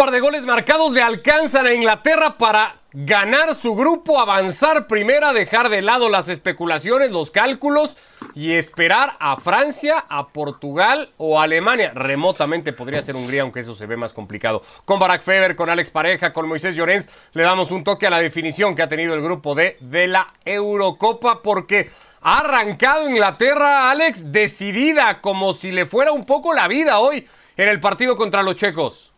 par de goles marcados le alcanzan a Inglaterra para ganar su grupo, avanzar primera, dejar de lado las especulaciones, los cálculos y esperar a Francia, a Portugal o a Alemania. Remotamente podría ser Hungría, aunque eso se ve más complicado. Con Barack Feber, con Alex Pareja, con Moisés Llorens, le damos un toque a la definición que ha tenido el grupo D de la Eurocopa porque ha arrancado Inglaterra, Alex, decidida, como si le fuera un poco la vida hoy en el partido contra los checos.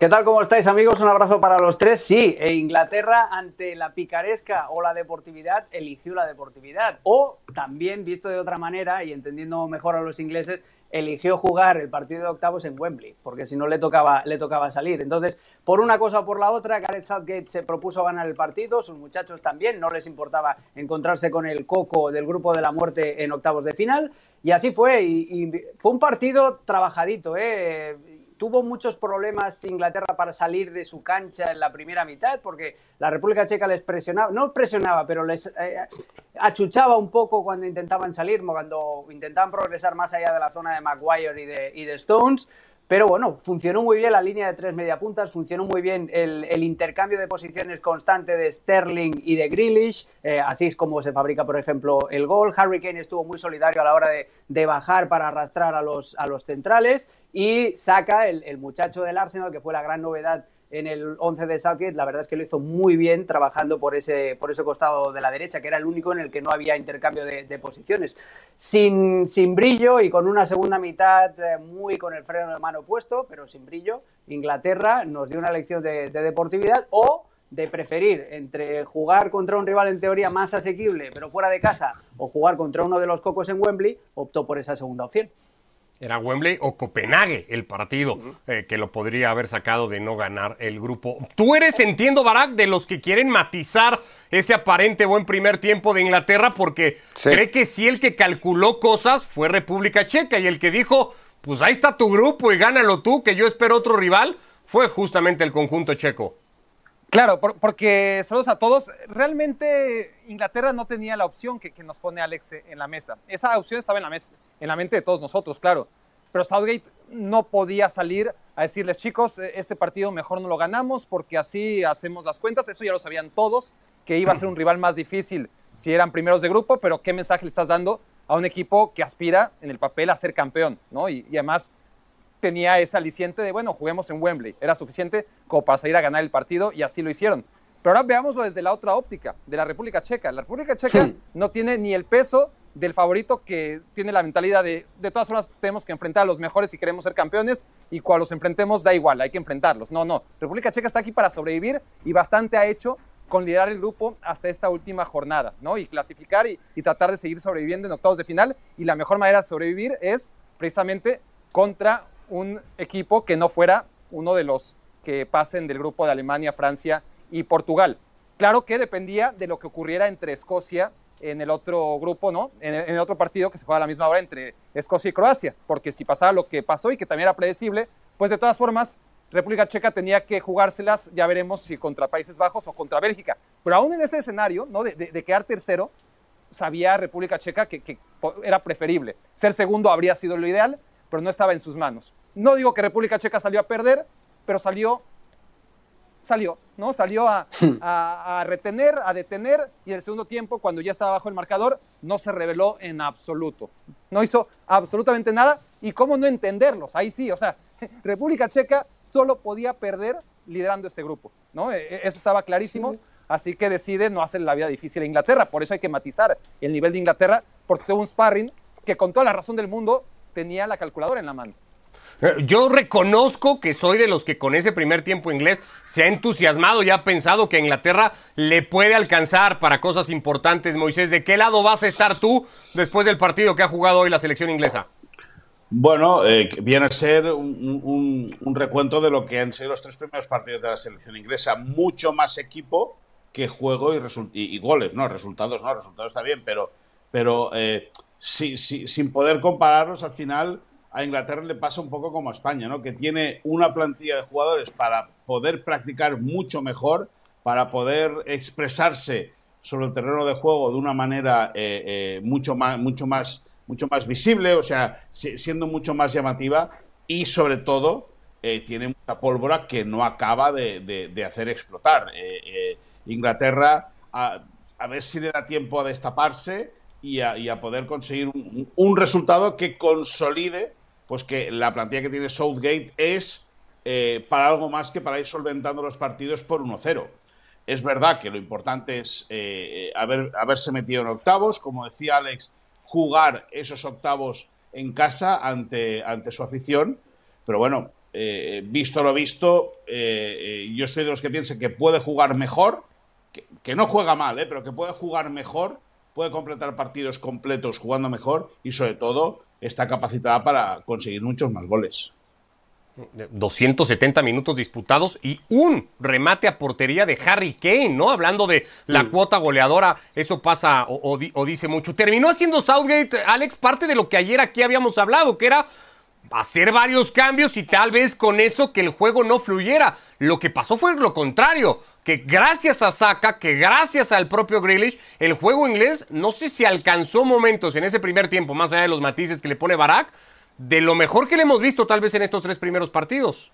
¿Qué tal? ¿Cómo estáis amigos? Un abrazo para los tres. Sí, e Inglaterra ante la picaresca o la deportividad eligió la deportividad. O también, visto de otra manera y entendiendo mejor a los ingleses, eligió jugar el partido de octavos en Wembley, porque si no le tocaba, le tocaba salir. Entonces, por una cosa o por la otra, Gareth Southgate se propuso ganar el partido, sus muchachos también, no les importaba encontrarse con el coco del grupo de la muerte en octavos de final, y así fue, y, y fue un partido trabajadito, ¿eh? Tuvo muchos problemas Inglaterra para salir de su cancha en la primera mitad, porque la República Checa les presionaba, no presionaba, pero les eh, achuchaba un poco cuando intentaban salir, cuando intentaban progresar más allá de la zona de Maguire y de, y de Stones. Pero bueno, funcionó muy bien la línea de tres mediapuntas, funcionó muy bien el, intercambio de posiciones constante de Sterling y de Grealish, eh, así es como se fabrica, por ejemplo, el gol. Harry Kane estuvo muy solidario a la hora de, bajar para arrastrar a los, centrales y saca el muchacho del Arsenal, que fue la gran novedad en el 11 de Southgate, la verdad es que lo hizo muy bien trabajando por ese, por ese costado de la derecha, que era el único en el que no había intercambio de, posiciones. Sin, sin, brillo y con una segunda mitad eh, muy con el freno de mano puesto, pero sin brillo, Inglaterra nos dio una lección de, de deportividad o de preferir entre jugar contra un rival en teoría más asequible, pero fuera de casa, o jugar contra uno de los cocos en Wembley, optó por esa segunda opción. Era Wembley o Copenhague el partido eh, que lo podría haber sacado de no ganar el grupo. Tú eres, entiendo, Barack, de los que quieren matizar ese aparente buen primer tiempo de Inglaterra porque cree que si el que calculó cosas fue República Checa y el que dijo, pues ahí está tu grupo y gánalo tú, que yo espero otro rival, fue justamente el conjunto checo. Claro, porque saludos a todos. Realmente Inglaterra no tenía la opción que, nos pone Alex en la mesa. Esa opción estaba en la, mesa, en la mente de todos nosotros, claro. Pero Southgate no podía salir a decirles, chicos, e, este partido mejor no lo ganamos porque así hacemos las cuentas. Eso ya lo sabían todos, que iba a ser un rival más difícil si eran primeros de grupo, pero ¿qué mensaje le estás dando a un equipo que aspira en el papel a ser campeón? ¿no? y además tenía ese aliciente de, bueno, juguemos en Wembley. Era suficiente como para salir a ganar el partido y así lo hicieron. Pero ahora veámoslo desde la otra óptica, de la República Checa. La República Checa no tiene ni el peso del favorito que tiene la mentalidad de, de todas formas, tenemos que enfrentar a los mejores si queremos ser campeones y cuando los enfrentemos da igual, hay que enfrentarlos. No, no. República Checa está aquí para sobrevivir y bastante ha hecho con liderar el grupo hasta esta última jornada, ¿no? Y clasificar y, y tratar de seguir sobreviviendo en octavos de final. Y la mejor manera de sobrevivir es precisamente contra un equipo que no fuera uno de los que pasen del grupo de Alemania, Francia y Portugal. Claro que dependía de lo que ocurriera entre Escocia en el otro grupo, ¿no? En el, otro partido que se juega a la misma hora entre Escocia y Croacia, porque si pasaba lo que pasó y que también era predecible, pues de todas formas República Checa tenía que jugárselas, ya veremos si contra Países Bajos o contra Bélgica. Pero aún en ese escenario, ¿no? De, quedar tercero, sabía República Checa que, era preferible. Ser segundo habría sido lo ideal, pero no estaba en sus manos. No digo que República Checa salió a perder, pero salió, salió, ¿no? Salió hmm. a, retener, a detener, y en el segundo tiempo, cuando ya estaba bajo el marcador, no se reveló en absoluto. No hizo absolutamente nada, y cómo no entenderlos, ahí sí, o sea, República Checa solo podía perder liderando este grupo, ¿no? E, e, eso estaba clarísimo. Así que decide no hacer la vida difícil a Inglaterra. Por eso hay que matizar el nivel de Inglaterra, porque tuvo un sparring que con toda la razón del mundo tenía la calculadora en la mano. Eh, yo reconozco que soy de los que con ese primer tiempo inglés se ha entusiasmado y ha pensado que Inglaterra le puede alcanzar para cosas importantes. Moisés, ¿de qué lado vas a estar tú después del partido que ha jugado hoy la selección inglesa? Bueno, eh, viene a ser un, recuento de lo que han sido los tres primeros partidos de la selección inglesa. Mucho más equipo que juego y, goles, ¿no? Resultados, no, resultados está bien, pero, pero eh, sin poder compararlos al final a Inglaterra le pasa un poco como a España, ¿no? Que tiene una plantilla de jugadores para poder practicar mucho mejor, para poder expresarse sobre el terreno de juego de una manera eh, eh, mucho más, mucho más, mucho más visible, o sea, siendo mucho más llamativa y sobre todo eh, tiene mucha pólvora que no acaba de, hacer explotar. Inglaterra, a, ver si le da tiempo a destaparse y a, poder conseguir un, resultado que consolide pues que la plantilla que tiene Southgate es para algo más que para ir solventando los partidos por 1-0. Es verdad que lo importante es haber, haberse metido en octavos, como decía Alex, jugar esos octavos en casa ante, ante su afición, pero bueno, eh, visto lo visto, eh, eh, yo soy de los que piensan que puede jugar mejor, que, no juega mal, pero que puede jugar mejor, puede completar partidos completos jugando mejor y sobre todo está capacitada para conseguir muchos más goles. 270 minutos disputados y un remate a portería de Harry Kane, ¿no? Hablando de la cuota goleadora, eso pasa o, dice mucho. Terminó haciendo Southgate, Alex, parte de lo que ayer aquí habíamos hablado, que era hacer varios cambios y tal vez con eso que el juego no fluyera. Lo que pasó fue lo contrario, que gracias a Saka, que gracias al propio Grealish, el juego inglés no sé si alcanzó momentos en ese primer tiempo, más allá de los matices que le pone Barak, de lo mejor que le hemos visto tal vez en estos tres primeros partidos.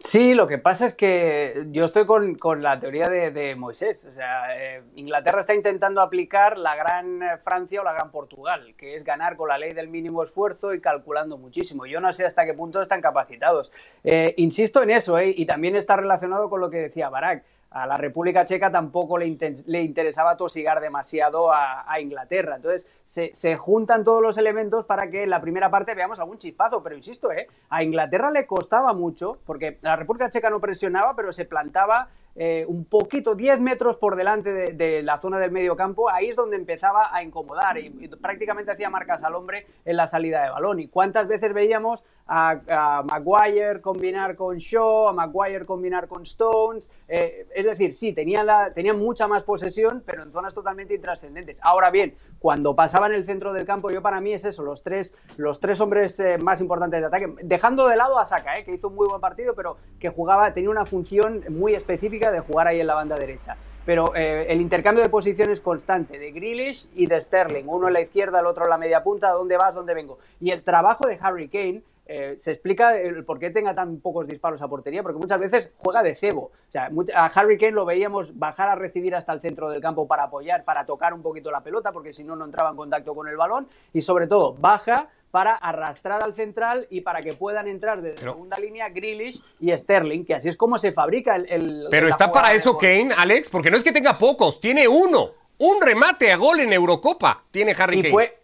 Sí, lo que pasa es que yo estoy con, la teoría de, Moisés. O sea, eh, Inglaterra está intentando aplicar la gran eh, Francia o la gran Portugal, que es ganar con la ley del mínimo esfuerzo y calculando muchísimo. Yo no sé hasta qué punto están capacitados. Eh, insisto en eso, y también está relacionado con lo que decía Barak a la República Checa tampoco le, interesaba tosigar demasiado a, Inglaterra. Entonces, se, juntan todos los elementos para que en la primera parte veamos algún chispazo. Pero insisto, ¿eh? a Inglaterra le costaba mucho, porque la República Checa no presionaba, pero se plantaba eh, un poquito, 10 metros por delante de, la zona del medio campo, ahí es donde empezaba a incomodar y, prácticamente hacía marcas al hombre en la salida de balón. ¿Y cuántas veces veíamos a, Maguire combinar con Shaw, a Maguire combinar con Stones? Eh, es decir, sí, tenían, la, tenían mucha más posesión, pero en zonas totalmente intrascendentes. Ahora bien, cuando pasaban el centro del campo, yo para mí es eso, los tres, los tres hombres eh, más importantes de ataque, dejando de lado a Saka, que hizo un muy buen partido, pero que jugaba, tenía una función muy específica de jugar ahí en la banda derecha. Pero eh, el intercambio de posiciones constante de Grealish y de Sterling, uno en la izquierda, el otro en la media punta, ¿dónde vas, dónde vengo? Y el trabajo de Harry Kane, eh, se explica por qué tenga tan pocos disparos a portería, porque muchas veces juega de cebo. O sea, a Harry Kane lo veíamos bajar a recibir hasta el centro del campo para apoyar, para tocar un poquito la pelota, porque si no, no entraba en contacto con el balón. Y sobre todo, baja para arrastrar al central y para que puedan entrar de segunda línea Grealish y Sterling, que así es como se fabrica el... Pero está para eso Kane, Alex, porque no es que tenga pocos, tiene uno. Un remate a gol en Eurocopa tiene Harry Kane. Fue,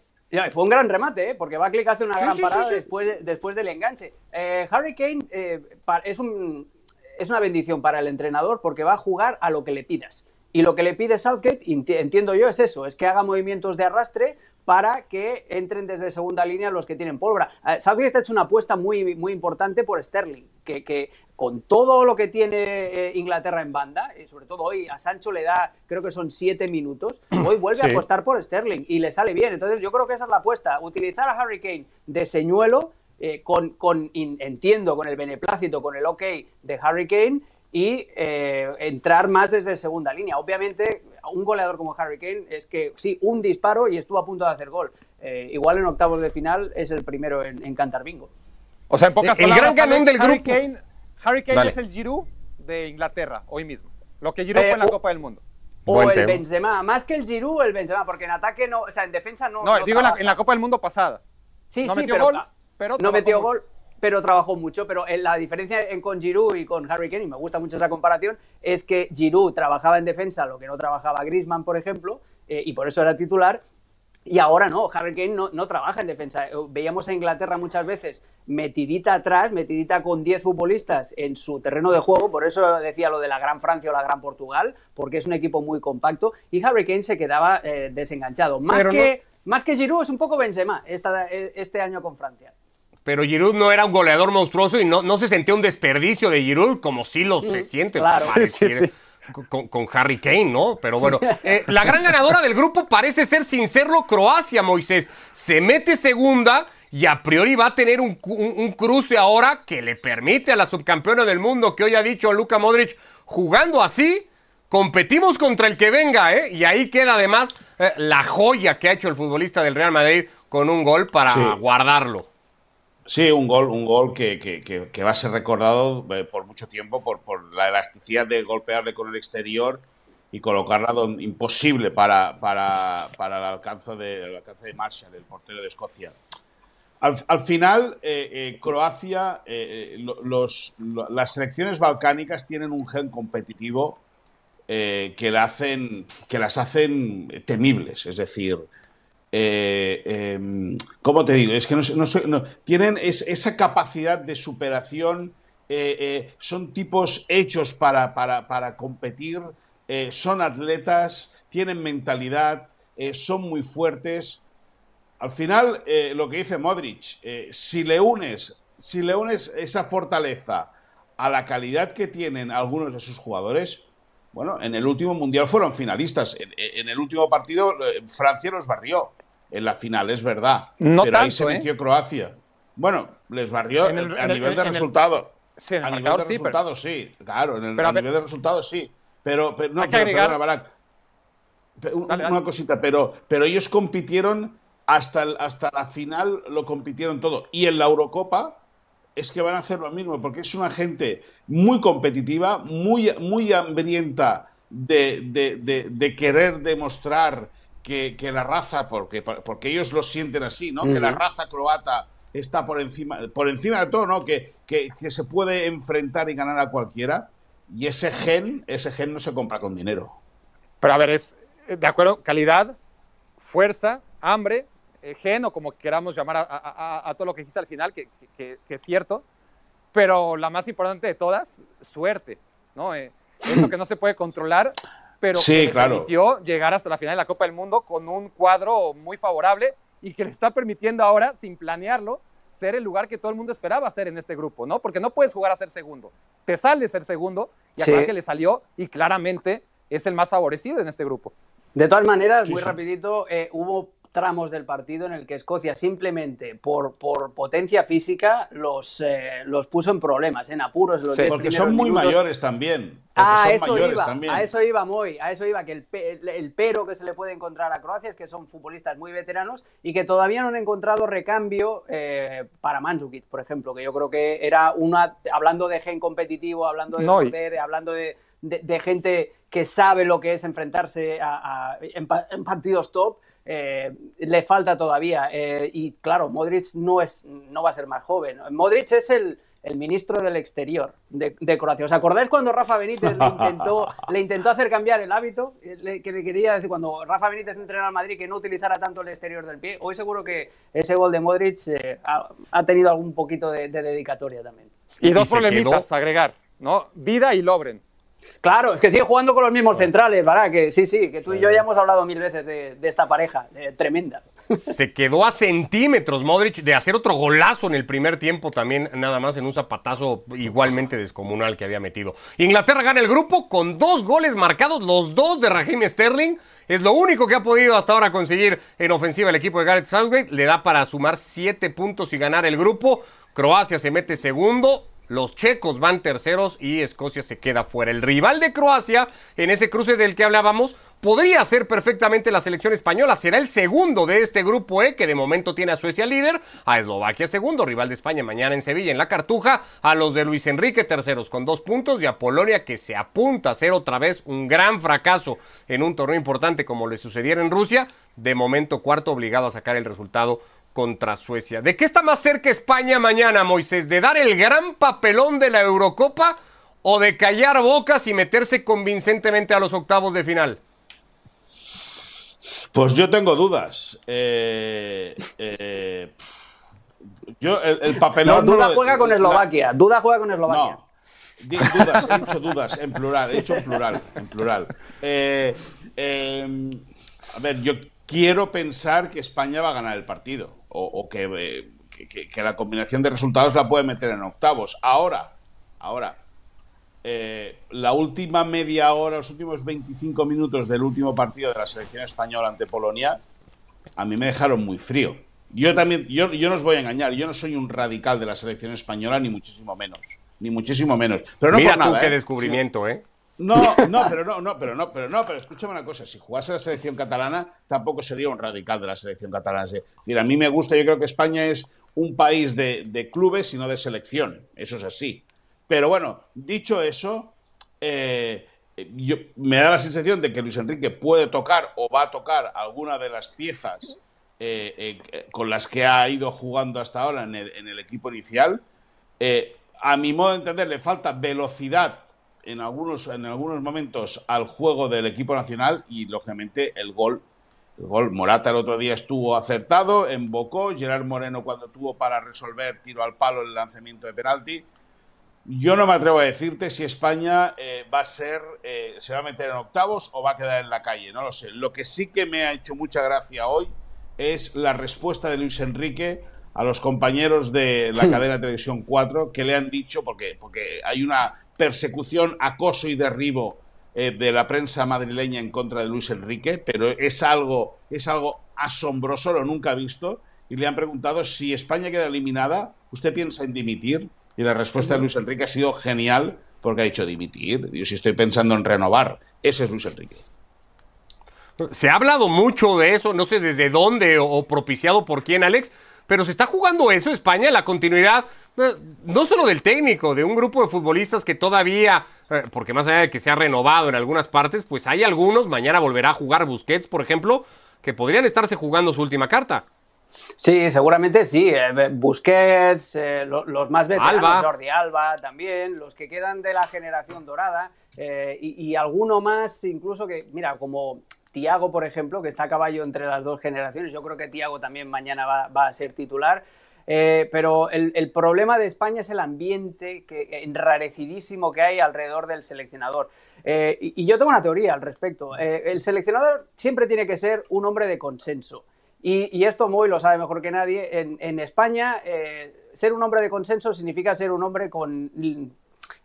fue un gran remate, ¿eh? porque clic hace una gran parada después, después del enganche. Eh, Harry Kane eh, es, un, es una bendición para el entrenador porque va a jugar a lo que le pidas. Y lo que le pide Southgate, entiendo yo, es eso, es que haga movimientos de arrastre para que entren desde segunda línea los que tienen pólvora. Eh, Southgate ha hecho una apuesta muy, muy importante por Sterling, que, con todo lo que tiene eh, Inglaterra en banda, y sobre todo hoy a Sancho le da, creo que son siete minutos, hoy vuelve a apostar por Sterling y le sale bien. Entonces yo creo que esa es la apuesta, utilizar a Harry Kane de señuelo, eh, con, con entiendo, con el beneplácito, con el ok de Harry Kane, y entrar más desde segunda línea. Obviamente, un goleador como Harry Kane es que sí, un disparo y estuvo a punto de hacer gol. Eh, igual en octavos de final es el primero en, cantar bingo. O sea, en pocas el gran ganón del Harry Kane, Harry Kane es el Giroud de Inglaterra hoy mismo. Lo que Giroud fue en la eh, Copa del Mundo. O el Benzema, más que el Giroud, el Benzema, porque en ataque no, o sea, en defensa no. No, digo en la, Copa del Mundo pasada. Sí, sí, pero, gol, pero no metió gol pero trabajó mucho. Pero eh, la diferencia en, con Giroud y con Harry Kane, y me gusta mucho esa comparación, es que Giroud trabajaba en defensa lo que no trabajaba Griezmann, por ejemplo, eh, y por eso era titular. Y ahora no, Harry Kane no, trabaja en defensa. Eh, veíamos a Inglaterra muchas veces metidita atrás, metidita con 10 futbolistas en su terreno de juego, por eso decía lo de la Gran Francia o la Gran Portugal, porque es un equipo muy compacto, y Harry Kane se quedaba desenganchado. Más que, más que Giroud es un poco Benzema este año con Francia pero Giroud no era un goleador monstruoso y no, no se sentía un desperdicio de Giroud como sí lo se siente claro. Con, Harry Kane, ¿no? Pero bueno, eh, la gran ganadora del grupo parece ser, sin serlo, Croacia, Moisés. Se mete segunda y a priori va a tener un, cruce ahora que le permite a la subcampeona del mundo, que hoy ha dicho Luka Modric, jugando así, competimos contra el que venga, ¿eh? Y ahí queda además eh, la joya que ha hecho el futbolista del Real Madrid con un gol para guardarlo. Sí, un gol, un gol que, que, que, va a ser recordado eh, por mucho tiempo por, por, la elasticidad de golpearle con el exterior y colocarla donde, imposible para, para, para el, alcance de, el alcance de Marshall, el portero de Escocia. Al, al final, eh, eh, Croacia, los, las selecciones balcánicas tienen un gen competitivo que, la hacen, que las hacen temibles. Es decir, eh, em, ¿cómo te digo? Es que no, tienen esa capacidad de superación, eh, eh, son tipos hechos para, para, competir, son atletas, tienen mentalidad, son muy fuertes. Al final, lo que dice Modric, si le unes, si le unes esa fortaleza a la calidad que tienen algunos de sus jugadores, bueno, en el último mundial fueron finalistas. En, el último partido, Francia los barrió en la final, es verdad. pero ahí se metió ¿eh? Croacia. Bueno, les barrió a nivel de resultado. a nivel de resultados, sí. Claro, en el, a, nivel de resultados, sí. Pero, pero no, perdona, una cosita, pero, pero ellos compitieron hasta, hasta la final, lo compitieron todo. Y en la Eurocopa es que van a hacer lo mismo, porque es una gente muy competitiva, muy, muy hambrienta de, de, de querer demostrar que, la raza, porque, porque ellos lo sienten así, ¿no? Que la raza croata está por encima, por encima de todo, ¿no? Que, que, se puede enfrentar y ganar a cualquiera. Y ese gen, ese gen no se compra con dinero. Pero a ver, es, de acuerdo, calidad, fuerza, hambre, eh, gen o como queramos llamar a, todo lo que dijiste al final, que, que, es cierto, pero la más importante de todas, suerte, ¿no? Eh, eso que no se puede controlar, pero que le permitió llegar hasta la final de la Copa del Mundo con un cuadro muy favorable y que le está permitiendo ahora, sin planearlo, ser el lugar que todo el mundo esperaba ser en este grupo, ¿no? Porque no puedes jugar a ser segundo. Te sale ser segundo y a Croacia le salió y claramente es el más favorecido en este grupo. De todas maneras, muy rapidito, eh, hubo tramos del partido en el que Escocia simplemente por, por potencia física los, eh, los puso en problemas, en apuros. Los porque son muy mayores también. Ah, a eso iba, a eso iba muy, a eso iba, que el, el, pero que se le puede encontrar a Croacia es que son futbolistas muy veteranos y que todavía no han encontrado recambio eh, para Mandzukic, por ejemplo, que yo creo que era una, hablando de gen competitivo, hablando de poder, hablando de, de, gente que sabe lo que es enfrentarse a, en partidos top, eh, le falta todavía. Eh, y claro, Modric no, es, no va a ser más joven. Modric es el, ministro del Exterior de, Croacia. ¿Os acordáis cuando Rafa Benítez le intentó, le intentó hacer cambiar el hábito? que le quería decir, cuando Rafa Benítez entrenó al Madrid, que no utilizara tanto el exterior del pie. Hoy seguro que ese gol de Modric eh, ha, tenido algún poquito de, dedicatoria también. Y dos problemitas a agregar, ¿no? Vida y Lobren. Claro, es que sigue jugando con los mismos centrales, ¿verdad? Que sí, sí, que tú y yo ya hemos hablado mil veces de, esta pareja, tremenda. Se quedó a centímetros Modric de hacer otro golazo en el primer tiempo también, nada más en un zapatazo igualmente descomunal que había metido. Inglaterra gana el grupo con dos goles marcados, los dos de Raheem Sterling. Es lo único que ha podido hasta ahora conseguir en ofensiva el equipo de Gareth Southgate. Le da para sumar siete puntos y ganar el grupo. Croacia se mete segundo, los checos van terceros y Escocia se queda fuera. El rival de Croacia, en ese cruce del que hablábamos, podría ser perfectamente la selección española. Será el segundo de este grupo E, que de momento tiene a Suecia líder, a Eslovaquia segundo, rival de España mañana en Sevilla, en la Cartuja, a los de Luis Enrique terceros con dos puntos y a Polonia que se apunta a ser otra vez un gran fracaso en un torneo importante como le sucediera en Rusia. De momento cuarto obligado a sacar el resultado contra Suecia. ¿De qué está más cerca España mañana, Moisés? ¿De dar el gran papelón de la Eurocopa o de callar bocas y meterse convincentemente a los octavos de final? Pues yo tengo dudas. Eh, eh, yo el, papelón. duda juega con Eslovaquia. duda juega con Eslovaquia. No, dudas, he dicho dudas, en plural, he dicho en plural, en plural. Eh, a ver, yo quiero pensar que España va a ganar el partido o, eh, que, la combinación de resultados la puede meter en octavos. Ahora, ahora, eh, la última media hora, los últimos 25 minutos del último partido de la selección española ante Polonia, a mí me dejaron muy frío. Yo también, yo, yo no os voy a engañar, yo no soy un radical de la selección española, ni muchísimo menos. Ni muchísimo menos. Pero no Mira por nada, qué ¿eh? descubrimiento, ¿eh? No, no, pero no, no, pero no, pero no, pero escúchame una cosa, si jugase la selección catalana, tampoco sería un radical de la selección catalana. Es a mí me gusta, yo creo que España es un país de, clubes, sino de selección. Eso es así. Pero bueno, dicho eso, eh, yo, me da la sensación de que Luis Enrique puede tocar o va a tocar alguna de las piezas eh, eh, con las que ha ido jugando hasta ahora en el, equipo inicial. A mi modo de entender, le falta velocidad en algunos, en algunos momentos al juego del equipo nacional y, lógicamente, el gol. El gol, Morata el otro día estuvo acertado, embocó, Gerard Moreno cuando tuvo para resolver tiro al palo el lanzamiento de penalti. Yo no me atrevo a decirte si España eh, va a ser, eh, se va a meter en octavos o va a quedar en la calle, no lo sé. Lo que sí que me ha hecho mucha gracia hoy es la respuesta de Luis Enrique a los compañeros de la cadena Televisión 4 que le han dicho, porque, porque hay una persecución, acoso y derribo eh, de la prensa madrileña en contra de Luis Enrique, pero es algo, es algo asombroso, lo nunca visto, y le han preguntado si España queda eliminada, ¿usted piensa en dimitir? Y la respuesta de Luis Enrique ha sido genial, porque ha dicho dimitir, yo sí estoy pensando en renovar, ese es Luis Enrique. Se ha hablado mucho de eso, no sé desde dónde o propiciado por quién, Alex, pero se está jugando eso España, la continuidad, eh, no solo del técnico, de un grupo de futbolistas que todavía, eh, porque más allá de que se ha renovado en algunas partes, pues hay algunos, mañana volverá a jugar Busquets, por ejemplo, que podrían estarse jugando su última carta. Sí, seguramente sí. Eh, Busquets, eh, lo- los más veteranos, Alba. Jordi Alba también, los que quedan de la generación dorada eh, y, y alguno más incluso que, mira, como Tiago, por ejemplo, que está a caballo entre las dos generaciones. Yo creo que Tiago también mañana va, a ser titular. Eh, pero el, problema de España es el ambiente que, enrarecidísimo que hay alrededor del seleccionador. Eh, y, yo tengo una teoría al respecto. Eh, el seleccionador siempre tiene que ser un hombre de consenso. Y, esto Moy lo sabe mejor que nadie. En, España, ser un hombre de consenso significa ser un hombre con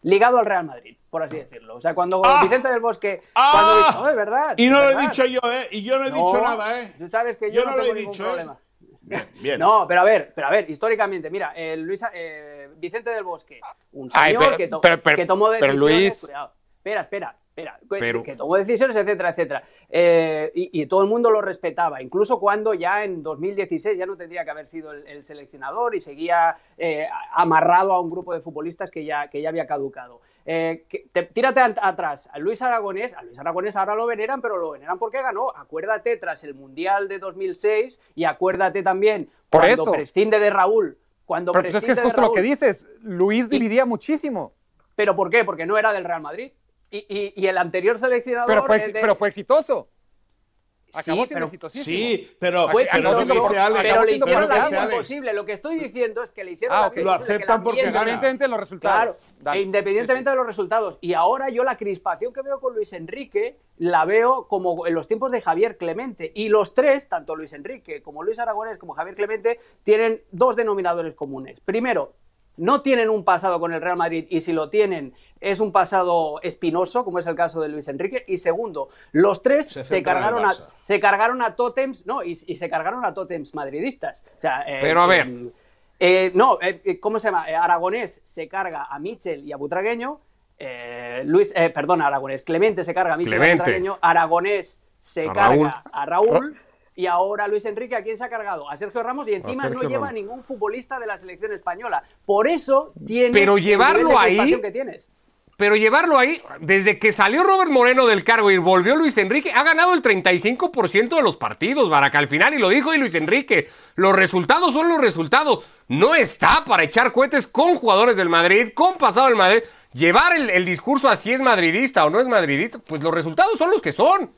ligado al Real Madrid, por así decirlo. O sea, cuando ¡Ah! Vicente del Bosque, ¡Ah! cuando no, es verdad. Y no lo he dicho yo, ¿eh? Y yo no he No, dicho nada, ¿eh? Tú sabes que yo, Yo no no, lo he tengo dicho, ¿eh? problema. Bien, bien. No, pero a ver, pero a ver, históricamente, mira, eh, Luis, eh, Vicente del Bosque, un Ay, señor pero- que, to- pero- pero- que tomó pero decisiones. Luis- cuidado, espera, espera, espera, que- Pero- que tomó decisiones, etcétera, etcétera. Eh, y, y todo el mundo lo respetaba, incluso cuando ya en 2016 ya no tendría que haber sido el, el seleccionador y seguía eh, amarrado a un grupo de futbolistas que ya, que ya había caducado. Eh, que- te- tírate a- atrás, a Luis Aragonés, a Luis Aragonés ahora lo veneran, pero lo veneran porque ganó. Acuérdate tras el Mundial de 2006 y acuérdate también Por cuando eso. prescinde de Raúl. Cuando Pero pues es que es justo lo que dices. Luis dividía muchísimo. ¿Pero por qué? Porque no era del Real Madrid. Y, y- y el anterior seleccionador. Pero fue, de- pero fue exitoso. Sí, Acabó siendo pero- exitosísimo. Sí, pero, Fue pero siendo dice Alex, pero le hicieron la lo que vida imposible. Lo que estoy diciendo es que le hicieron Ah, la vida Lo aceptan porque. Independientemente de los resultados. Claro, e independientemente Sí, sí. de los resultados. Y ahora yo la crispación que veo con Luis Enrique la veo como en los tiempos de Javier Clemente. Y los tres, tanto Luis Enrique como Luis Aragonés como Javier Clemente, tienen dos denominadores comunes. Primero, no tienen un pasado con el Real Madrid y si lo tienen es un pasado espinoso, como es el caso de Luis Enrique. Y segundo, los tres Se cargaron a, se cargaron a tótems, no, y, y se cargaron a tótems madridistas. O sea, eh, Pero a ver. eh, eh, no, eh, ¿cómo se llama? Eh, Aragonés se carga a Michel y a Butragueño. eh, Luis, eh, perdón, Aragonés. Clemente se carga a Michel y a. Butragueño. Aragonés se A carga Raúl. a Raúl. Y ahora Luis Enrique, ¿a quién se ha cargado? A Sergio Ramos y encima no lleva Ramos. ningún futbolista de la selección española. Por eso tienes Pero llevarlo ahí- que tienes. Pero llevarlo ahí, desde que salió Robert Moreno del cargo y volvió Luis Enrique, ha ganado el 35% de los partidos, Baraca, al final, y lo dijo y Luis Enrique. Los resultados son los resultados. No está para echar cohetes con jugadores del Madrid, con pasado del Madrid. Llevar el, el discurso a si es madridista o no es madridista, pues los resultados son los que son.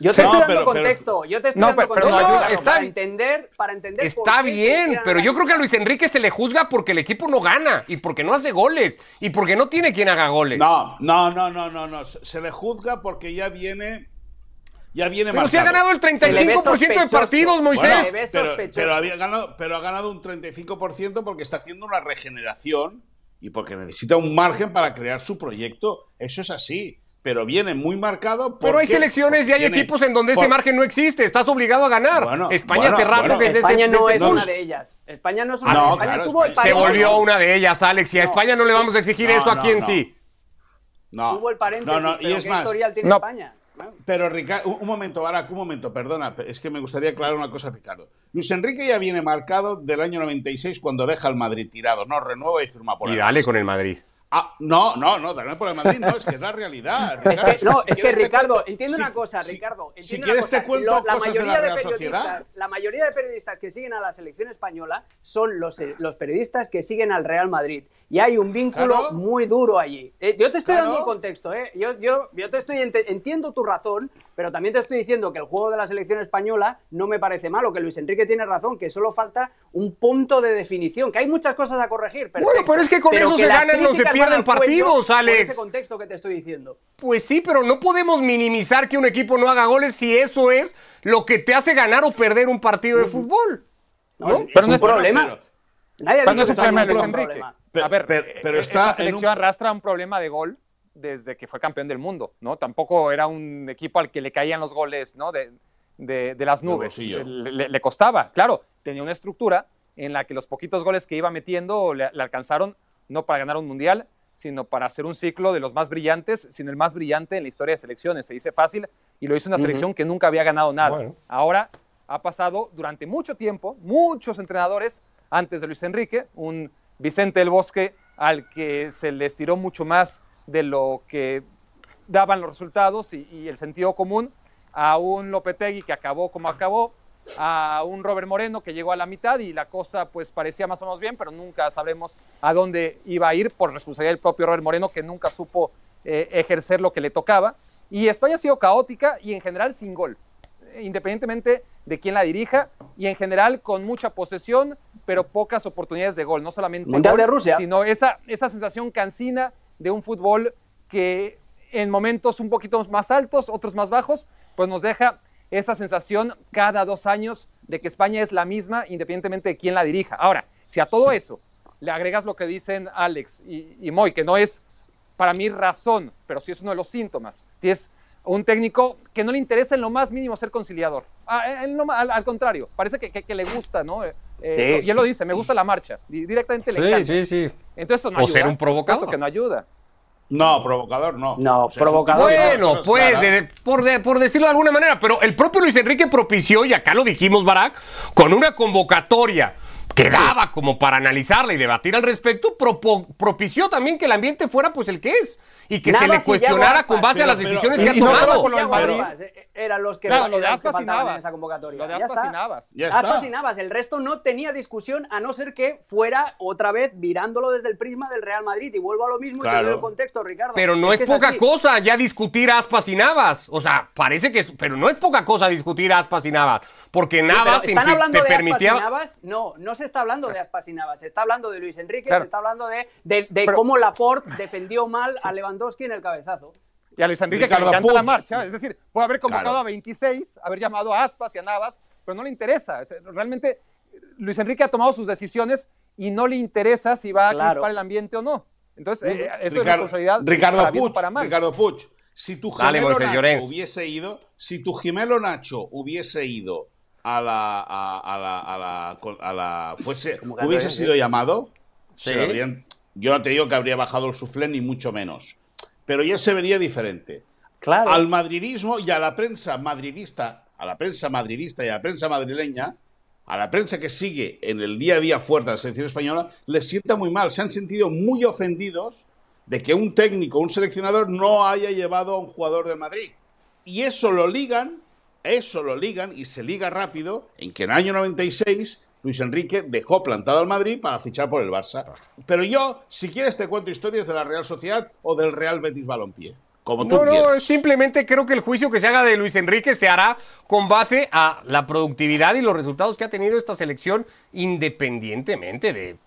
Yo te No, estoy dando pero- pero- contexto. Yo te estoy No, dando pero- contexto no, para, está para bien. entender, para entender por Está bien, pero yo creo que a. Luis Enrique se le juzga porque el equipo no gana y porque no hace goles y porque no tiene quien haga goles. No, no, no, no, no, no. Se le juzga porque ya viene. Ya viene pero si ha marcado. ganado el Se le ve 35% de partidos, Moisés. Bueno, pero había ganado, pero ha ganado un 35% porque está haciendo una regeneración y porque necesita un margen para crear su proyecto. Eso es así. Pero viene muy marcado. Pero hay selecciones y hay tiene- equipos en donde ese margen no existe. Estás obligado a ganar. Bueno, España bueno, hace rato bueno. que es de ese- España no es no una de ellas. España no es una Ah, de no, ellas. España claro, tuvo el Se paréntesis- volvió una de ellas, Alex. Y a No. España no le vamos a exigir No, eso a no, quién no. sí. No, Tuvo el paréntesis, no, no, y pero es ¿qué más, historial tiene No. España? pero Ricardo, un, momento, Barack, un momento, perdona, es que me gustaría aclarar una cosa, Ricardo. Luis Enrique ya viene marcado del año 96 cuando deja el Madrid tirado, no renueva y firma por Y el dale con el Madrid. Ah, no, no, no, dale por el Madrid, no, es que es la realidad. Es Ricardo, que, no, si es que Ricardo, cuento- entiendo si- una cosa, si- Ricardo. Si quieres cosa. te cuento Lo- la de mayoría la de Real Sociedad. periodistas, la mayoría de periodistas que siguen a la selección española son los, eh, los periodistas que siguen al Real Madrid. Y hay un vínculo Claro. muy duro allí. Eh, yo te estoy Claro. dando el contexto, ¿eh? Yo, yo, yo te estoy entiendo tu razón, pero también te estoy diciendo que el juego de la selección española no me parece malo, que Luis Enrique tiene razón, que solo falta un punto de definición, que hay muchas cosas a corregir. Bueno, perfecto, pero es que con eso se ganan, no se pierden partidos, por Alex. ese contexto que te estoy diciendo. Pues sí, pero no podemos minimizar que un equipo no haga goles si eso es lo que te hace ganar o perder un partido de fútbol. No, ¿No? es Pero un no es- problema. pero- Nadie ha dicho un que problema es un problema. Pero- a ver, pero- eh, pero eh, está esta en selección un- arrastra un problema de gol desde que fue campeón del mundo, ¿no? Tampoco era un equipo al que le caían los goles, ¿no? De, de- de las nubes. bolsillo. Le, costaba, claro, tenía una estructura en la que los poquitos goles que iba metiendo le, le alcanzaron no para ganar un mundial, sino para hacer un ciclo de los más brillantes, sino el más brillante en la historia de selecciones. Se dice fácil y lo hizo una selección que nunca había ganado nada. Bueno. Ahora ha pasado durante mucho tiempo, muchos entrenadores antes de Luis Enrique, un Vicente del Bosque al que se le estiró mucho más de lo que daban los resultados y, el sentido común, a un Lopetegui que acabó como acabó, a un Robert Moreno que llegó a la mitad y la cosa pues parecía más o menos bien, pero nunca sabremos a dónde iba a ir por responsabilidad del propio Robert Moreno que nunca supo eh, ejercer lo que le tocaba. Y España ha sido caótica y en general sin gol, independientemente de quién la dirija y en general con mucha posesión, pero pocas oportunidades de gol, no solamente Mundial gol, de Rusia. sino esa, esa sensación cansina de un fútbol que en momentos un poquito más altos, otros más bajos, pues nos deja esa sensación cada dos años de que España es la misma independientemente de quién la dirija. Ahora, si a todo eso le agregas lo que dicen Alex y, y Moy, que no es para mí razón, pero sí es uno de los síntomas, es un técnico que no le interesa en lo más mínimo ser conciliador. Ah, en lo ma- al, al contrario, parece que, que- que le gusta, ¿no? Eh, Sí. Y él lo dice, me gusta la marcha, di- directamente le encanta. Sí, sí, sí. Entonces no O ayuda. ser un provocador. que no ayuda. No, provocador no. No, provocador Bueno, pues, de- por, de- por decirlo de alguna manera, pero el propio Luis Enrique propició, y acá lo dijimos, Barack, con una convocatoria que daba como para analizarla y debatir al respecto, propo- propició también que el ambiente fuera pues el que es y que se le cuestionara Aspas. con base a las decisiones pero- que ha no tomado. Aspas, eh, eran los que, Claro, lo de eran los que Aspas en esa convocatoria. Lo de Aspas y Navas. Ya Aspas está. y Navas, el resto no tenía discusión a no ser que fuera otra vez virándolo desde el prisma del Real Madrid. Y vuelvo a lo mismo y te Claro. doy el contexto, Ricardo. Pero no es, poca así. cosa ya discutir aspas y Navas. O sea, parece que es, pero no es poca cosa discutir aspas y Navas. Porque Sí, Navas pero te, ¿Están impi- hablando te de permitía. Aspas y Navas? No, no se está hablando de Aspas y Navas. Se está hablando de Luis Enrique, Claro. se está hablando de, de, de Pero- cómo Laporte defendió mal a Lewandowski en el cabezazo. Y a Luis Enrique que Ricardo le encanta la marcha. Es decir, puede haber convocado Claro. a 26, haber llamado a Aspas y a Navas, pero no le interesa. Es- Realmente Luis Enrique ha tomado sus decisiones y no le interesa si va a crispar el ambiente o no. Entonces, eh, eso es Ricardo, responsabilidad Ricardo para Puig, para mal. Ricardo Puig, si tu Dale, gemelo Nacho hubiese ido, si tu gemelo Nacho hubiese ido a la, a, a la, a la, a la- fuese, hubiese sido llamado, Sí. lo habrían- yo no te digo que habría bajado el suflé ni mucho menos, pero ya se vería diferente. Claro. Al madridismo y a la prensa madridista, a la prensa madridista y a la prensa madrileña, a la prensa que sigue en el día a día fuerte a la selección española, les sienta muy mal. Se han sentido muy ofendidos de que un técnico, un seleccionador, no haya llevado a un jugador del Madrid. Y eso lo ligan, eso lo ligan y se liga rápido en que en el año 96 Luis Enrique dejó plantado al Madrid para fichar por el Barça. Pero yo, si quieres, te cuento historias de la Real Sociedad o del Real Betis Balompié. Como tú No, no, quieras. simplemente creo que el juicio que se haga de Luis Enrique se hará con base a la productividad y los resultados que ha tenido esta selección independientemente de,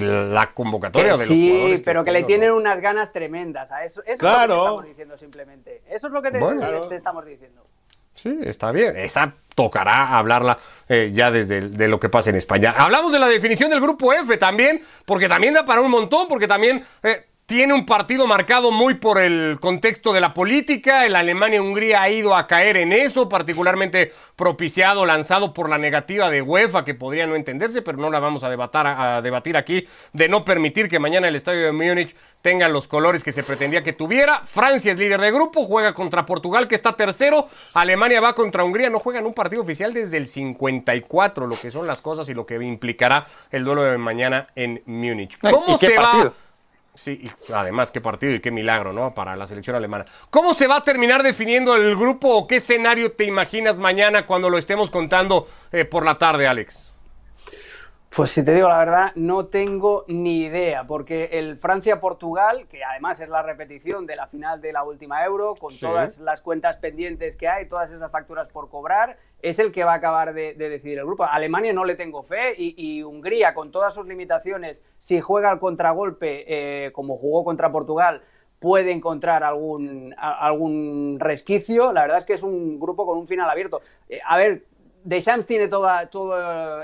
la convocatoria Que de los sí, jugadores pero que le no. tienen unas ganas tremendas. A eso, eso es lo Claro. que te estamos diciendo simplemente. Eso es lo que te, Bueno. te- Claro. te estamos diciendo. Sí, está bien. Esa tocará hablarla eh, ya desde de lo que pasa en España. Hablamos de la definición del grupo F también, porque también da para un montón, porque también eh, tiene un partido marcado muy por el contexto de la política. El Alemania-Hungría ha ido a caer en eso, particularmente propiciado, lanzado por la negativa de UEFA, que podría no entenderse, pero no la vamos a, debatar, a debatir aquí, de no permitir que mañana el estadio de Múnich tenga los colores que se pretendía que tuviera. Francia es líder de grupo, juega contra Portugal, que está tercero. Alemania va contra Hungría, no juegan un partido oficial desde el 54, lo que son las cosas y lo que implicará el duelo de mañana en Múnich. ¿Cómo se va? Sí, y además qué partido y qué milagro, ¿no? Para la selección alemana. ¿Cómo se va a terminar definiendo el grupo o qué escenario te imaginas mañana cuando lo estemos contando eh, por la tarde, Alex? Pues si te digo la verdad, no tengo ni idea, porque el Francia-Portugal, que además es la repetición de la final de la última Euro, con todas las cuentas pendientes que hay, todas esas facturas por cobrar, es el que va a acabar de, decidir el grupo. Alemania no le tengo fe y, Hungría, con todas sus limitaciones, si juega al contragolpe eh, como jugó contra Portugal, puede encontrar algún, algún resquicio. La verdad es que es un grupo con un final abierto. Eh, a ver, Deschamps tiene toda,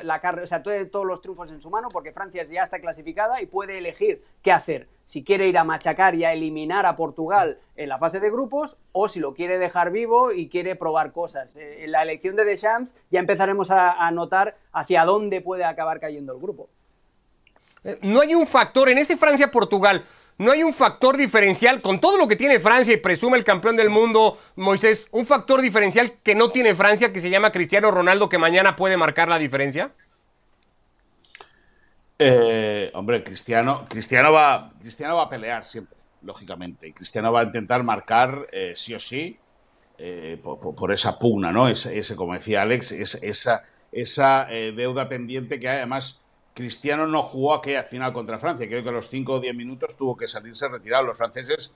la o sea, todos los triunfos en su mano porque Francia ya está clasificada y puede elegir qué hacer. Si quiere ir a machacar y a eliminar a Portugal en la fase de grupos o si lo quiere dejar vivo y quiere probar cosas. Eh, en la elección de Deschamps ya empezaremos a, a notar hacia dónde puede acabar cayendo el grupo. Eh, no hay un factor en ese Francia-Portugal no hay un factor diferencial, con todo lo que tiene Francia y presume el campeón del mundo, Moisés, un factor diferencial que no tiene Francia, que se llama Cristiano Ronaldo, que mañana puede marcar la diferencia? Eh, hombre, Cristiano, Cristiano, va, Cristiano va a pelear siempre, lógicamente. Y Cristiano va a intentar marcar eh, sí o sí eh, por, esa pugna, ¿no? Ese, como decía Alex, esa, esa deuda pendiente que hay, además Cristiano no jugó aquella final contra Francia. Creo que a los 5 o 10 minutos tuvo que salirse retirado. Los franceses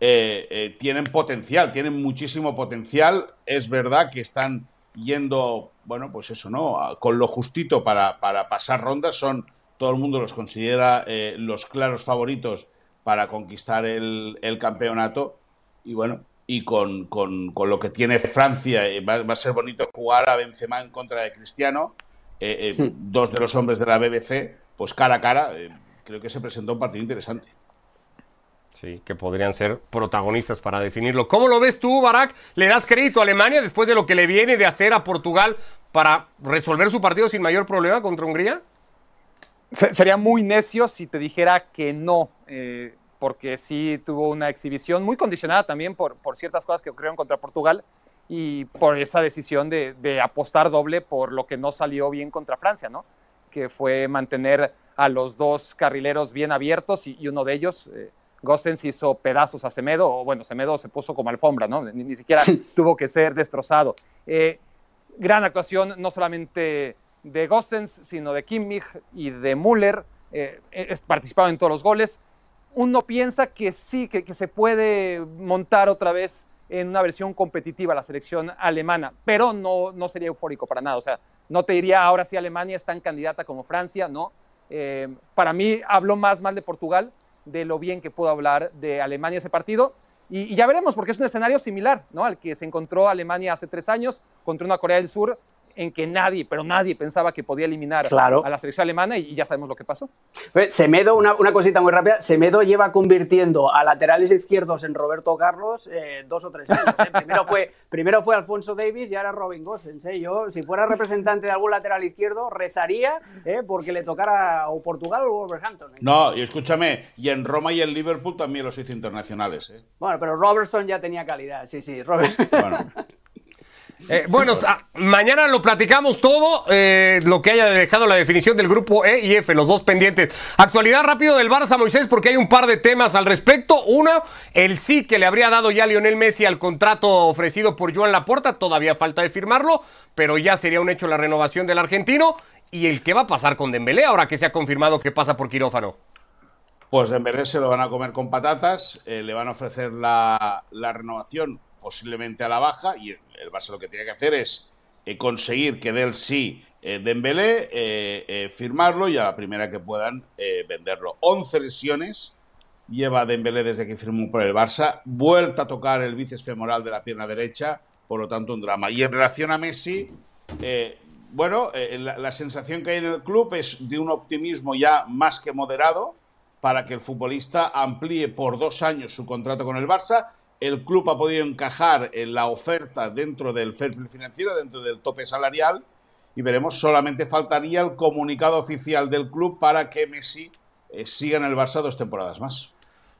eh, eh, tienen potencial, tienen muchísimo potencial. Es verdad que están yendo, bueno, pues eso, ¿no? Con lo justito para, pasar rondas. Son, todo el mundo los considera eh, los claros favoritos para conquistar el, campeonato. Y bueno, y con, lo que tiene Francia, va, va, a ser bonito jugar a Benzema en contra de Cristiano. Eh, eh, dos de los hombres de la BBC, pues cara a cara, eh, creo que se presentó un partido interesante. Sí, que podrían ser protagonistas para definirlo. ¿Cómo lo ves tú, Barak? ¿Le das crédito a Alemania después de lo que le viene de hacer a Portugal para resolver su partido sin mayor problema contra Hungría? Sería muy necio si te dijera que no, porque sí tuvo una exhibición muy condicionada también por, por ciertas cosas que ocurrieron contra Portugal y por esa decisión de, apostar doble por lo que no salió bien contra Francia, ¿no? Que fue mantener a los dos carrileros bien abiertos y, uno de ellos, eh, Gossens, hizo pedazos a Semedo, o bueno, Semedo se puso como alfombra, ¿no? Ni, siquiera tuvo que ser destrozado. Eh, gran actuación, no solamente de Gossens, sino de Kimmich y de Müller, eh, participado en todos los goles. Uno piensa que sí, que, que se puede montar otra vez en una versión competitiva la selección alemana, pero no, no sería eufórico para nada. O sea, no te diría ahora si Alemania es tan candidata como Francia, no. Eh, para mí habló más mal de Portugal, de lo bien que pudo hablar de Alemania ese partido. Y, y, ya veremos, porque es un escenario similar ¿no? al que se encontró Alemania hace tres años contra una Corea del Sur en que nadie, pero nadie pensaba que podía eliminar a la selección alemana y, ya sabemos lo que pasó. Semedo, una, una, cosita muy rápida, Semedo lleva convirtiendo a laterales izquierdos en Roberto Carlos eh, dos o tres años. ¿eh? Primero, fue, primero fue Alfonso Davis y ahora Robin Gosens. ¿eh? Yo, si fuera representante de algún lateral izquierdo, rezaría porque le tocara o Portugal o Wolverhampton. No, y escúchame, y en Roma y en Liverpool también los hizo internacionales. Bueno, pero Robertson ya tenía calidad, sí, sí. Robert... Bueno. Eh, bueno, mañana lo platicamos todo, eh, lo que haya dejado la definición del grupo E y F, los dos pendientes. Actualidad rápido del Barça, Moisés, porque hay un par de temas al respecto. Uno, el sí que le habría dado ya Lionel Messi al contrato ofrecido por Joan Laporta, todavía falta de firmarlo, pero ya sería un hecho la renovación del argentino. Y el que va a pasar con Dembélé ahora que se ha confirmado que pasa por quirófano. Pues Dembélé se lo van a comer con patatas, eh, le van a ofrecer la renovación posiblemente a la baja y el Barça lo que tiene que hacer es eh, conseguir que dé el sí eh, Dembélé, eh, firmarlo y a la primera que puedan venderlo. 11 lesiones lleva Dembélé desde que firmó por el Barça, vuelta a tocar el bíceps femoral de la pierna derecha, por lo tanto un drama. Y en relación a Messi, bueno, la, la, sensación que hay en el club es de un optimismo ya más que moderado, para que el futbolista amplíe por dos años su contrato con el Barça. El club ha podido encajar en la oferta dentro del fair play financiero, dentro del tope salarial, y veremos, solamente faltaría el comunicado oficial del club para que Messi eh, siga en el Barça dos temporadas más.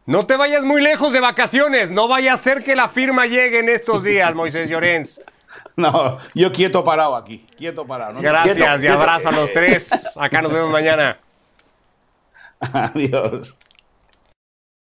No te vayas muy lejos de vacaciones, no vaya a ser que la firma llegue en estos días, Moisés Llorens. No, yo quieto parado aquí, quieto parado. ¿no? Gracias Quieto, y quieto. abrazo a los tres. Acá nos vemos mañana. Adiós.